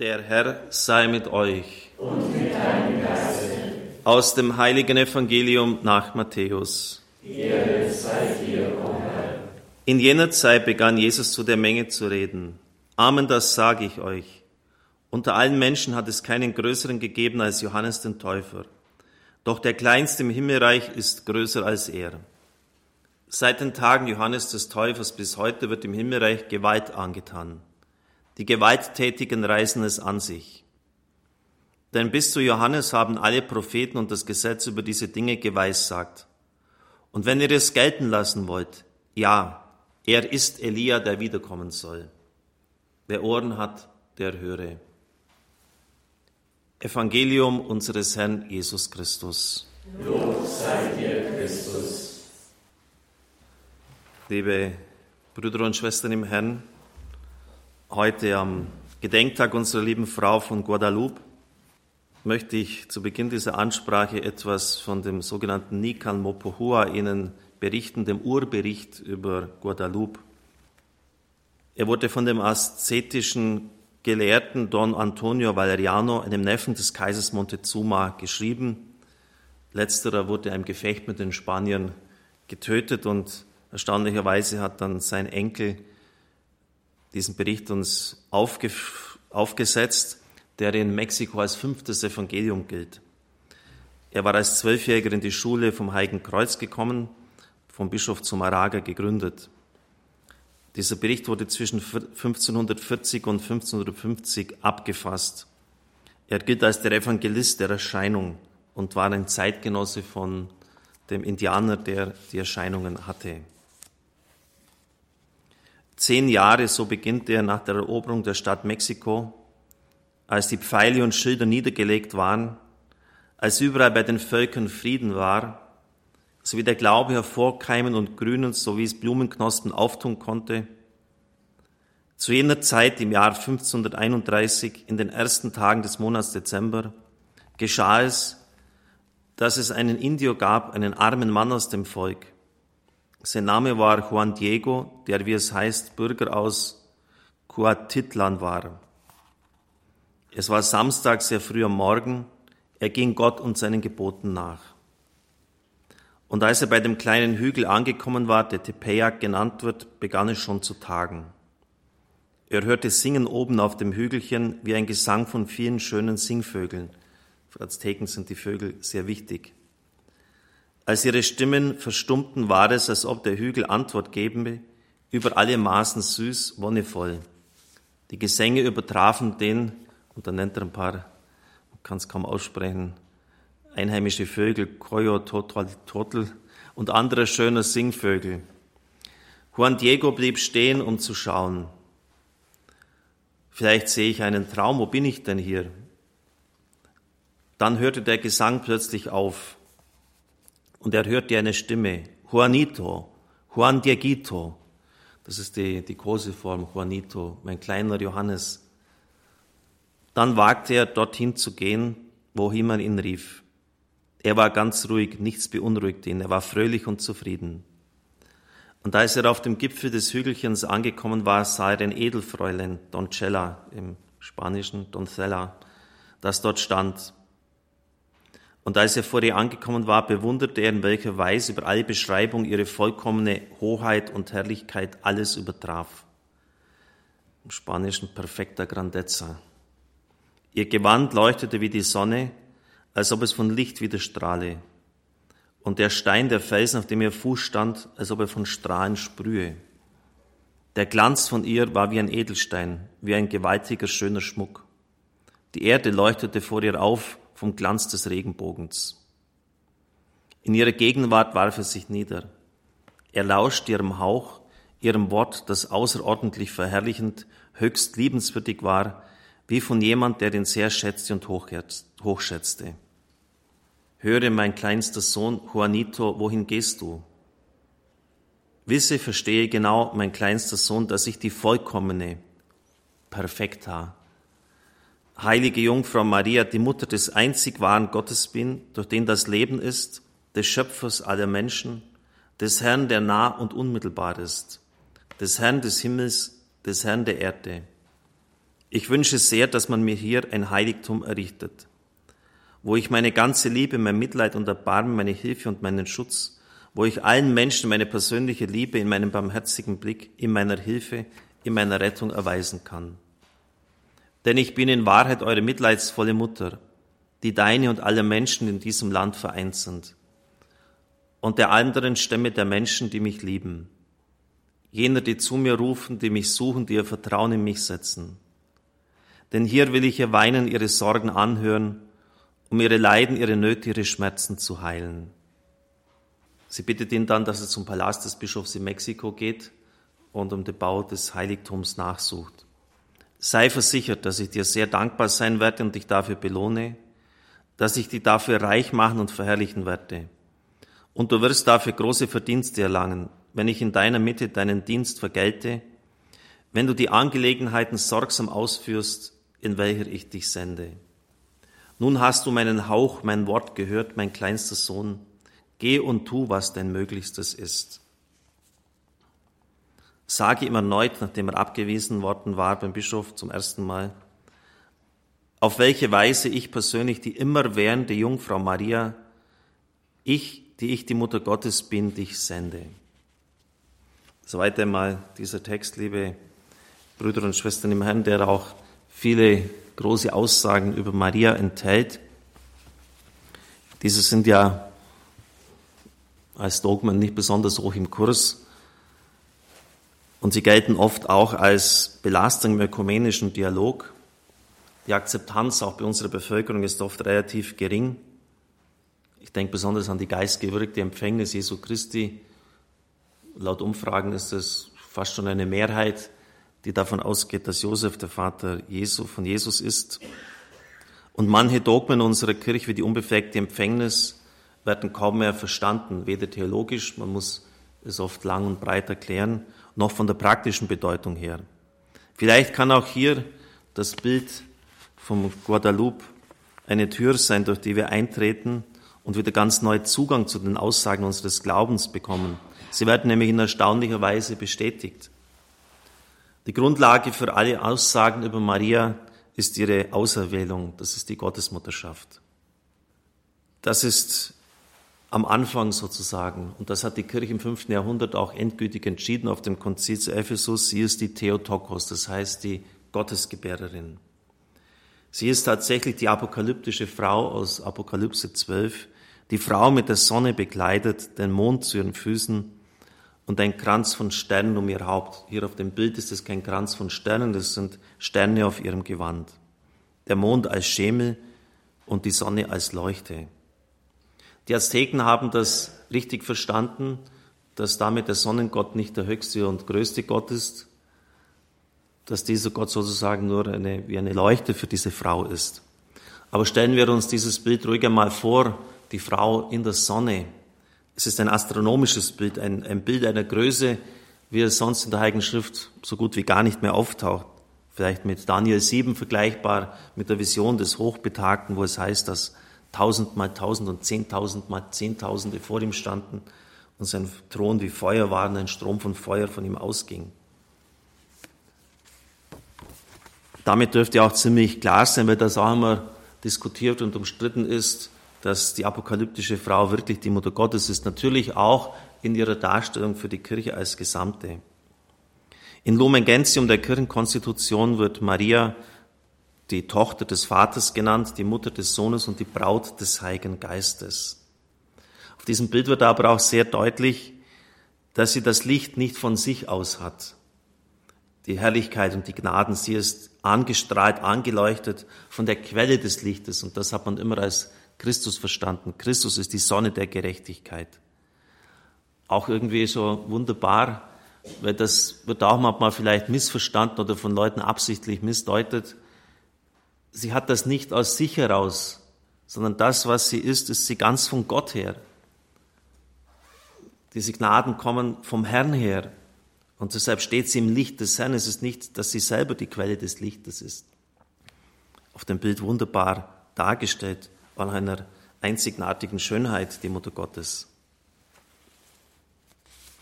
Der Herr sei mit euch. Und mit deinem Geiste. Aus dem heiligen Evangelium nach Matthäus. Dir, o Herr. In jener Zeit begann Jesus zu der Menge zu reden. Amen, das sage ich euch. Unter allen Menschen hat es keinen größeren gegeben als Johannes den Täufer. Doch der Kleinste im Himmelreich ist größer als er. Seit den Tagen Johannes des Täufers bis heute wird im Himmelreich Gewalt angetan. Die Gewalttätigen reißen es an sich. Denn bis zu Johannes haben alle Propheten und das Gesetz über diese Dinge geweissagt. Und wenn ihr es gelten lassen wollt, ja, er ist Elia, der wiederkommen soll. Wer Ohren hat, der höre. Evangelium unseres Herrn Jesus Christus. Lob sei dir, Christus. Liebe Brüder und Schwestern im Herrn, Heute am Gedenktag unserer lieben Frau von Guadalupe möchte ich zu Beginn dieser Ansprache etwas von dem sogenannten Nikan Mopohua Ihnen berichten, dem Urbericht über Guadalupe. Er wurde von dem aszetischen Gelehrten Don Antonio Valeriano, einem Neffen des Kaisers Montezuma, geschrieben. Letzterer wurde im Gefecht mit den Spaniern getötet und erstaunlicherweise hat dann sein Enkel diesen Bericht uns aufge, aufgesetzt, der in Mexiko als fünftes Evangelium gilt. Er war als Zwölfjähriger in die Schule vom Heiligen Kreuz gekommen, vom Bischof Zumaraga gegründet. Dieser Bericht wurde zwischen 1540 und 1550 abgefasst. Er gilt als der Evangelist der Erscheinung und war ein Zeitgenosse von dem Indianer, der die Erscheinungen hatte. Zehn Jahre, so beginnt er nach der Eroberung der Stadt Mexiko, als die Pfeile und Schilder niedergelegt waren, als überall bei den Völkern Frieden war, so wie der Glaube hervorkeimen und grünen, so wie es Blumenknospen auftun konnte. Zu jener Zeit, im Jahr 1531, in den ersten Tagen des Monats Dezember, geschah es, dass es einen Indio gab, einen armen Mann aus dem Volk, sein Name war Juan Diego, der, wie es heißt, Bürger aus Cuatitlan war. Es war Samstag sehr früh am Morgen. Er ging Gott und seinen Geboten nach. Und als er bei dem kleinen Hügel angekommen war, der Tepeyac genannt wird, begann es schon zu tagen. Er hörte Singen oben auf dem Hügelchen wie ein Gesang von vielen schönen Singvögeln. Für Azteken sind die Vögel sehr wichtig. Als ihre Stimmen verstummten, war es, als ob der Hügel Antwort gebe, über alle Maßen süß, wonnevoll. Die Gesänge übertrafen den, und dann nennt er ein paar, man kann es kaum aussprechen, einheimische Vögel, Koyo, Totel und andere schöne Singvögel. Juan Diego blieb stehen, um zu schauen. Vielleicht sehe ich einen Traum, wo bin ich denn hier? Dann hörte der Gesang plötzlich auf und er hörte eine Stimme, Juanito, Juan Dieguito. Das ist die, die Koseform Juanito, mein kleiner Johannes. Dann wagte er, dorthin zu gehen, wohin man ihn rief. Er war ganz ruhig, nichts beunruhigte ihn, er war fröhlich und zufrieden. Und als er auf dem Gipfel des Hügelchens angekommen war, sah er ein Edelfräulein, Doncella im Spanischen, Doncella, das dort stand. Und als er vor ihr angekommen war, bewunderte er in welcher Weise über alle Beschreibung ihre vollkommene Hoheit und Herrlichkeit alles übertraf. Im Spanischen perfecta grandezza. Ihr Gewand leuchtete wie die Sonne, als ob es von Licht widerstrahle. Und der Stein, der Felsen, auf dem ihr Fuß stand, als ob er von Strahlen sprühe. Der Glanz von ihr war wie ein Edelstein, wie ein gewaltiger, schöner Schmuck. Die Erde leuchtete vor ihr auf, vom Glanz des Regenbogens. In ihrer Gegenwart warf er sich nieder. Er lauscht ihrem Hauch, ihrem Wort, das außerordentlich verherrlichend, höchst liebenswürdig war, wie von jemand, der den sehr schätzte und hochschätzte. Höre, mein kleinster Sohn, Juanito, wohin gehst du? Wisse, verstehe genau, mein kleinster Sohn, dass ich die vollkommene, perfekta, heilige Jungfrau Maria, die Mutter des einzig wahren Gottes bin, durch den das Leben ist, des Schöpfers aller Menschen, des Herrn, der nah und unmittelbar ist, des Herrn des Himmels, des Herrn der Erde. Ich wünsche sehr, dass man mir hier ein Heiligtum errichtet, wo ich meine ganze Liebe, mein Mitleid und Erbarmen, meine Hilfe und meinen Schutz, wo ich allen Menschen meine persönliche Liebe in meinem barmherzigen Blick, in meiner Hilfe, in meiner Rettung erweisen kann. Denn ich bin in Wahrheit eure mitleidsvolle Mutter, die deine und aller Menschen in diesem Land vereint sind, und der anderen Stämme der Menschen, die mich lieben, jener, die zu mir rufen, die mich suchen, die ihr Vertrauen in mich setzen. Denn hier will ich ihr Weinen, ihre Sorgen anhören, um ihre Leiden, ihre Nöte, ihre Schmerzen zu heilen. Sie bittet ihn dann, dass er zum Palast des Bischofs in Mexiko geht und um den Bau des Heiligtums nachsucht. Sei versichert, dass ich dir sehr dankbar sein werde und dich dafür belohne, dass ich dich dafür reich machen und verherrlichen werde. Und du wirst dafür große Verdienste erlangen, wenn ich in deiner Mitte deinen Dienst vergelte, wenn du die Angelegenheiten sorgsam ausführst, in welcher ich dich sende. Nun hast du meinen Hauch, mein Wort gehört, mein kleinster Sohn. Geh und tu, was dein Möglichstes ist. Sage ihm erneut, nachdem er abgewiesen worden war beim Bischof zum ersten Mal, auf welche Weise ich persönlich die immerwährende Jungfrau Maria, ich, die ich die Mutter Gottes bin, dich sende. Soweit einmal dieser Text, liebe Brüder und Schwestern im Herrn, der auch viele große Aussagen über Maria enthält. Diese sind ja als Dogmen nicht besonders hoch im Kurs und sie gelten oft auch als Belastung im ökumenischen Dialog. Die Akzeptanz auch bei unserer Bevölkerung ist oft relativ gering. Ich denke besonders an die geistgewirkte Empfängnis Jesu Christi. Laut Umfragen ist es fast schon eine Mehrheit, die davon ausgeht, dass Josef der Vater Jesu von Jesus ist. Und manche Dogmen unserer Kirche wie die unbefleckte Empfängnis werden kaum mehr verstanden, weder theologisch, man muss es oft lang und breit erklären, noch von der praktischen Bedeutung her. Vielleicht kann auch hier das Bild vom Guadalupe eine Tür sein, durch die wir eintreten und wieder ganz neu Zugang zu den Aussagen unseres Glaubens bekommen. Sie werden nämlich in erstaunlicher Weise bestätigt. Die Grundlage für alle Aussagen über Maria ist ihre Auserwählung, das ist die Gottesmutterschaft. Das ist am Anfang sozusagen, und das hat die Kirche im fünften Jahrhundert auch endgültig entschieden auf dem Konzil zu Ephesus, sie ist die Theotokos, das heißt die Gottesgebärerin. Sie ist tatsächlich die apokalyptische Frau aus Apokalypse 12, die Frau mit der Sonne bekleidet, den Mond zu ihren Füßen und ein Kranz von Sternen um ihr Haupt. Hier auf dem Bild ist es kein Kranz von Sternen, das sind Sterne auf ihrem Gewand. Der Mond als Schemel und die Sonne als Leuchte. Die Azteken haben das richtig verstanden, dass damit der Sonnengott nicht der höchste und größte Gott ist, dass dieser Gott sozusagen nur eine, wie eine Leuchte für diese Frau ist. Aber stellen wir uns dieses Bild ruhiger mal vor, die Frau in der Sonne. Es ist ein astronomisches Bild, ein, ein Bild einer Größe, wie es sonst in der Heiligen Schrift so gut wie gar nicht mehr auftaucht. Vielleicht mit Daniel 7 vergleichbar, mit der Vision des Hochbetagten, wo es heißt, dass tausend mal tausend und zehntausend mal zehntausende vor ihm standen und sein Thron wie Feuer war und ein Strom von Feuer von ihm ausging. Damit dürfte auch ziemlich klar sein, weil das auch immer diskutiert und umstritten ist, dass die apokalyptische Frau wirklich die Mutter Gottes ist, natürlich auch in ihrer Darstellung für die Kirche als Gesamte. In Lumen Gentium der Kirchenkonstitution wird Maria die Tochter des Vaters genannt, die Mutter des Sohnes und die Braut des Heiligen Geistes. Auf diesem Bild wird aber auch sehr deutlich, dass sie das Licht nicht von sich aus hat. Die Herrlichkeit und die Gnaden, sie ist angestrahlt, angeleuchtet von der Quelle des Lichtes. Und das hat man immer als Christus verstanden. Christus ist die Sonne der Gerechtigkeit. Auch irgendwie so wunderbar, weil das wird auch manchmal vielleicht missverstanden oder von Leuten absichtlich missdeutet. Sie hat das nicht aus sich heraus, sondern das, was sie ist, ist sie ganz von Gott her. Diese Gnaden kommen vom Herrn her. Und deshalb steht sie im Licht des Herrn. Es ist nicht, dass sie selber die Quelle des Lichtes ist. Auf dem Bild wunderbar dargestellt, an einer einzigartigen Schönheit, die Mutter Gottes.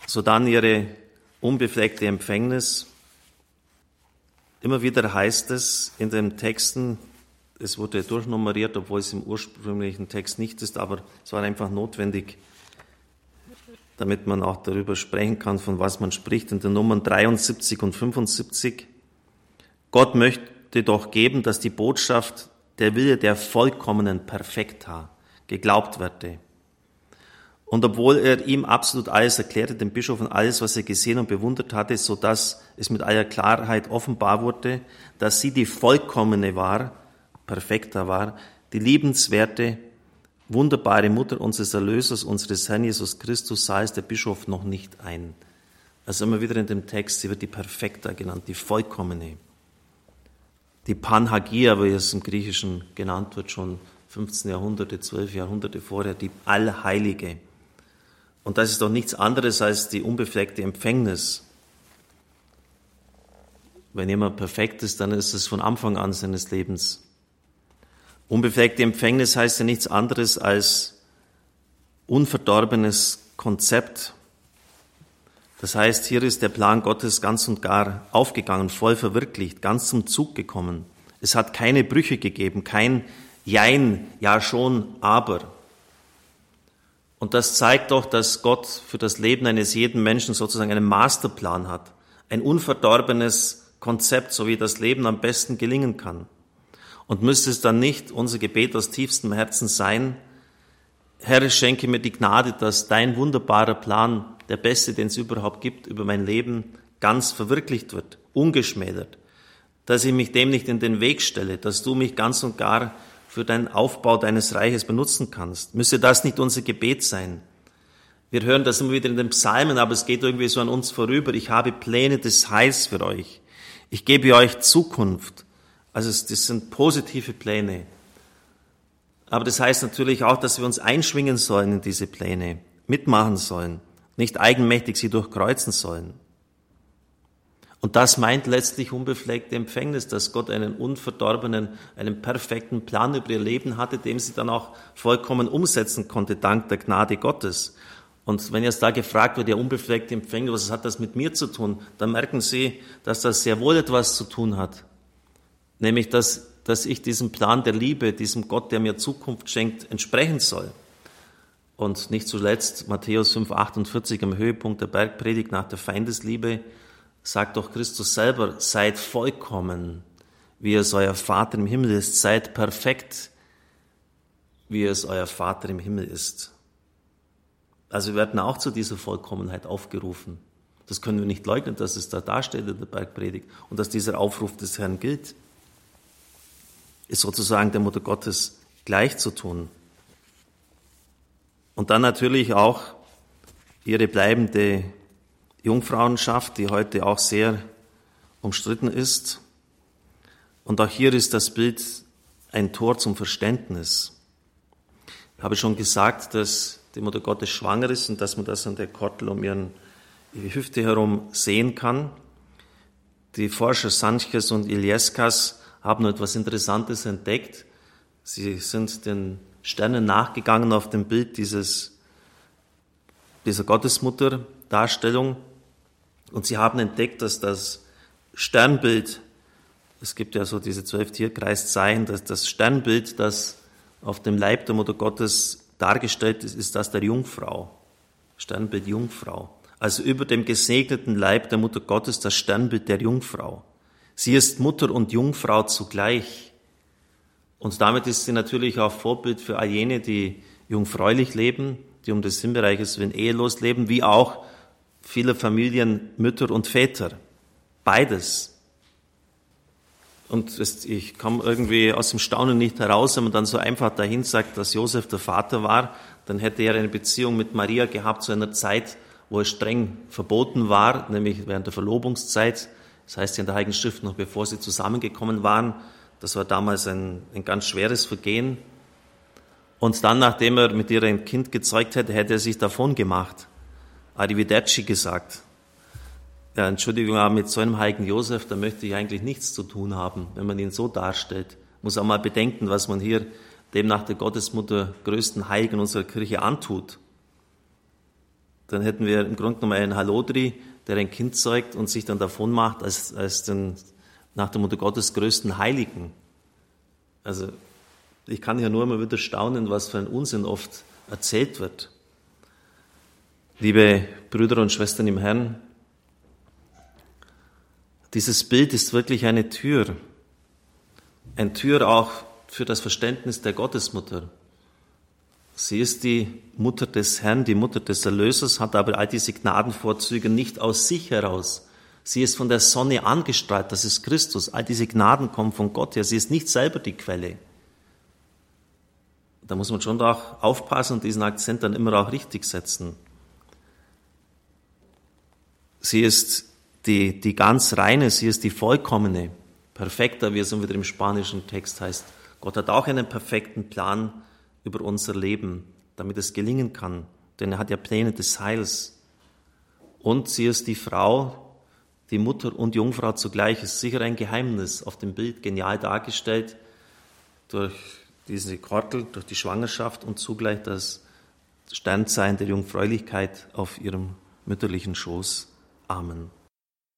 So dann ihre unbefleckte Empfängnis. Immer wieder heißt es in den Texten, es wurde durchnummeriert, obwohl es im ursprünglichen Text nicht ist, aber es war einfach notwendig, damit man auch darüber sprechen kann, von was man spricht, in den Nummern 73 und 75. Gott möchte doch geben, dass die Botschaft der Wille der vollkommenen Perfekta geglaubt werde. Und obwohl er ihm absolut alles erklärte, dem Bischof und alles, was er gesehen und bewundert hatte, so dass es mit aller Klarheit offenbar wurde, dass sie die vollkommene war, perfekter war, die liebenswerte, wunderbare Mutter unseres Erlösers, unseres Herrn Jesus Christus, sah es der Bischof noch nicht ein. Also immer wieder in dem Text, sie wird die Perfekta genannt, die vollkommene. Die Panhagia, wie es im Griechischen genannt wird, schon 15 Jahrhunderte, 12 Jahrhunderte vorher, die Allheilige. Und das ist doch nichts anderes als die unbefleckte Empfängnis. Wenn jemand perfekt ist, dann ist es von Anfang an seines Lebens. Unbefleckte Empfängnis heißt ja nichts anderes als unverdorbenes Konzept. Das heißt, hier ist der Plan Gottes ganz und gar aufgegangen, voll verwirklicht, ganz zum Zug gekommen. Es hat keine Brüche gegeben, kein Jein, ja schon, aber. Und das zeigt doch, dass Gott für das Leben eines jeden Menschen sozusagen einen Masterplan hat, ein unverdorbenes Konzept, so wie das Leben am besten gelingen kann. Und müsste es dann nicht unser Gebet aus tiefstem Herzen sein, Herr, schenke mir die Gnade, dass dein wunderbarer Plan, der beste, den es überhaupt gibt, über mein Leben ganz verwirklicht wird, ungeschmälert, dass ich mich dem nicht in den Weg stelle, dass du mich ganz und gar für den Aufbau deines Reiches benutzen kannst. Müsse das nicht unser Gebet sein? Wir hören das immer wieder in den Psalmen, aber es geht irgendwie so an uns vorüber. Ich habe Pläne des Heils für euch. Ich gebe euch Zukunft. Also das sind positive Pläne. Aber das heißt natürlich auch, dass wir uns einschwingen sollen in diese Pläne, mitmachen sollen, nicht eigenmächtig sie durchkreuzen sollen. Und das meint letztlich unbefleckte Empfängnis, dass Gott einen unverdorbenen, einen perfekten Plan über ihr Leben hatte, den sie dann auch vollkommen umsetzen konnte, dank der Gnade Gottes. Und wenn jetzt da gefragt wird, der unbefleckte Empfängnis, was hat das mit mir zu tun, dann merken Sie, dass das sehr wohl etwas zu tun hat. Nämlich, dass, dass ich diesem Plan der Liebe, diesem Gott, der mir Zukunft schenkt, entsprechen soll. Und nicht zuletzt Matthäus 5, 48 am Höhepunkt der Bergpredigt nach der Feindesliebe, sagt doch Christus selber, seid vollkommen, wie es euer Vater im Himmel ist, seid perfekt, wie es euer Vater im Himmel ist. Also wir werden auch zu dieser Vollkommenheit aufgerufen. Das können wir nicht leugnen, dass es da dasteht in der Bergpredigt und dass dieser Aufruf des Herrn gilt. Ist sozusagen der Mutter Gottes gleich zu tun. Und dann natürlich auch ihre bleibende Jungfrauenschaft, die heute auch sehr umstritten ist. Und auch hier ist das Bild ein Tor zum Verständnis. Ich habe schon gesagt, dass die Mutter Gottes schwanger ist und dass man das an der Kortel um ihren, ihre Hüfte herum sehen kann. Die Forscher Sanches und Ilieskas haben etwas Interessantes entdeckt. Sie sind den Sternen nachgegangen auf dem Bild dieses, dieser Gottesmutter-Darstellung und sie haben entdeckt, dass das Sternbild, es gibt ja so diese zwölf Tierkreiszeichen, dass das Sternbild, das auf dem Leib der Mutter Gottes dargestellt ist, ist das der Jungfrau. Sternbild Jungfrau. Also über dem gesegneten Leib der Mutter Gottes das Sternbild der Jungfrau. Sie ist Mutter und Jungfrau zugleich. Und damit ist sie natürlich auch Vorbild für all jene, die jungfräulich leben, die um des Sinnbereiches willen ehelos leben, wie auch viele Familien Mütter und Väter. Beides. Und ich komme irgendwie aus dem Staunen nicht heraus, wenn man dann so einfach dahin sagt, dass Josef der Vater war, dann hätte er eine Beziehung mit Maria gehabt zu einer Zeit, wo es streng verboten war, nämlich während der Verlobungszeit. Das heißt in der Heiligen Schrift noch bevor sie zusammengekommen waren. Das war damals ein, ein ganz schweres Vergehen. Und dann, nachdem er mit ihr ein Kind gezeugt hätte, hätte er sich davon gemacht. Arrivederci gesagt. Ja, Entschuldigung, aber mit so einem heiligen Josef, da möchte ich eigentlich nichts zu tun haben, wenn man ihn so darstellt. Muss auch mal bedenken, was man hier dem nach der Gottesmutter größten Heiligen unserer Kirche antut. Dann hätten wir im Grunde genommen einen Halodri, der ein Kind zeugt und sich dann davon macht als, als den nach der Mutter Gottes größten Heiligen. Also ich kann ja nur immer wieder staunen, was für ein Unsinn oft erzählt wird. Liebe Brüder und Schwestern im Herrn, dieses Bild ist wirklich eine Tür. Eine Tür auch für das Verständnis der Gottesmutter. Sie ist die Mutter des Herrn, die Mutter des Erlösers, hat aber all diese Gnadenvorzüge nicht aus sich heraus. Sie ist von der Sonne angestrahlt, das ist Christus. All diese Gnaden kommen von Gott her. Sie ist nicht selber die Quelle. Da muss man schon auch aufpassen und diesen Akzent dann immer auch richtig setzen. Sie ist die, die ganz reine, sie ist die vollkommene, perfekter, wie es wieder im spanischen Text heißt. Gott hat auch einen perfekten Plan über unser Leben, damit es gelingen kann, denn er hat ja Pläne des Heils. Und sie ist die Frau, die Mutter und Jungfrau zugleich, ist sicher ein Geheimnis auf dem Bild genial dargestellt durch diese Kortel, durch die Schwangerschaft und zugleich das Standsein der Jungfräulichkeit auf ihrem mütterlichen Schoß. Amen.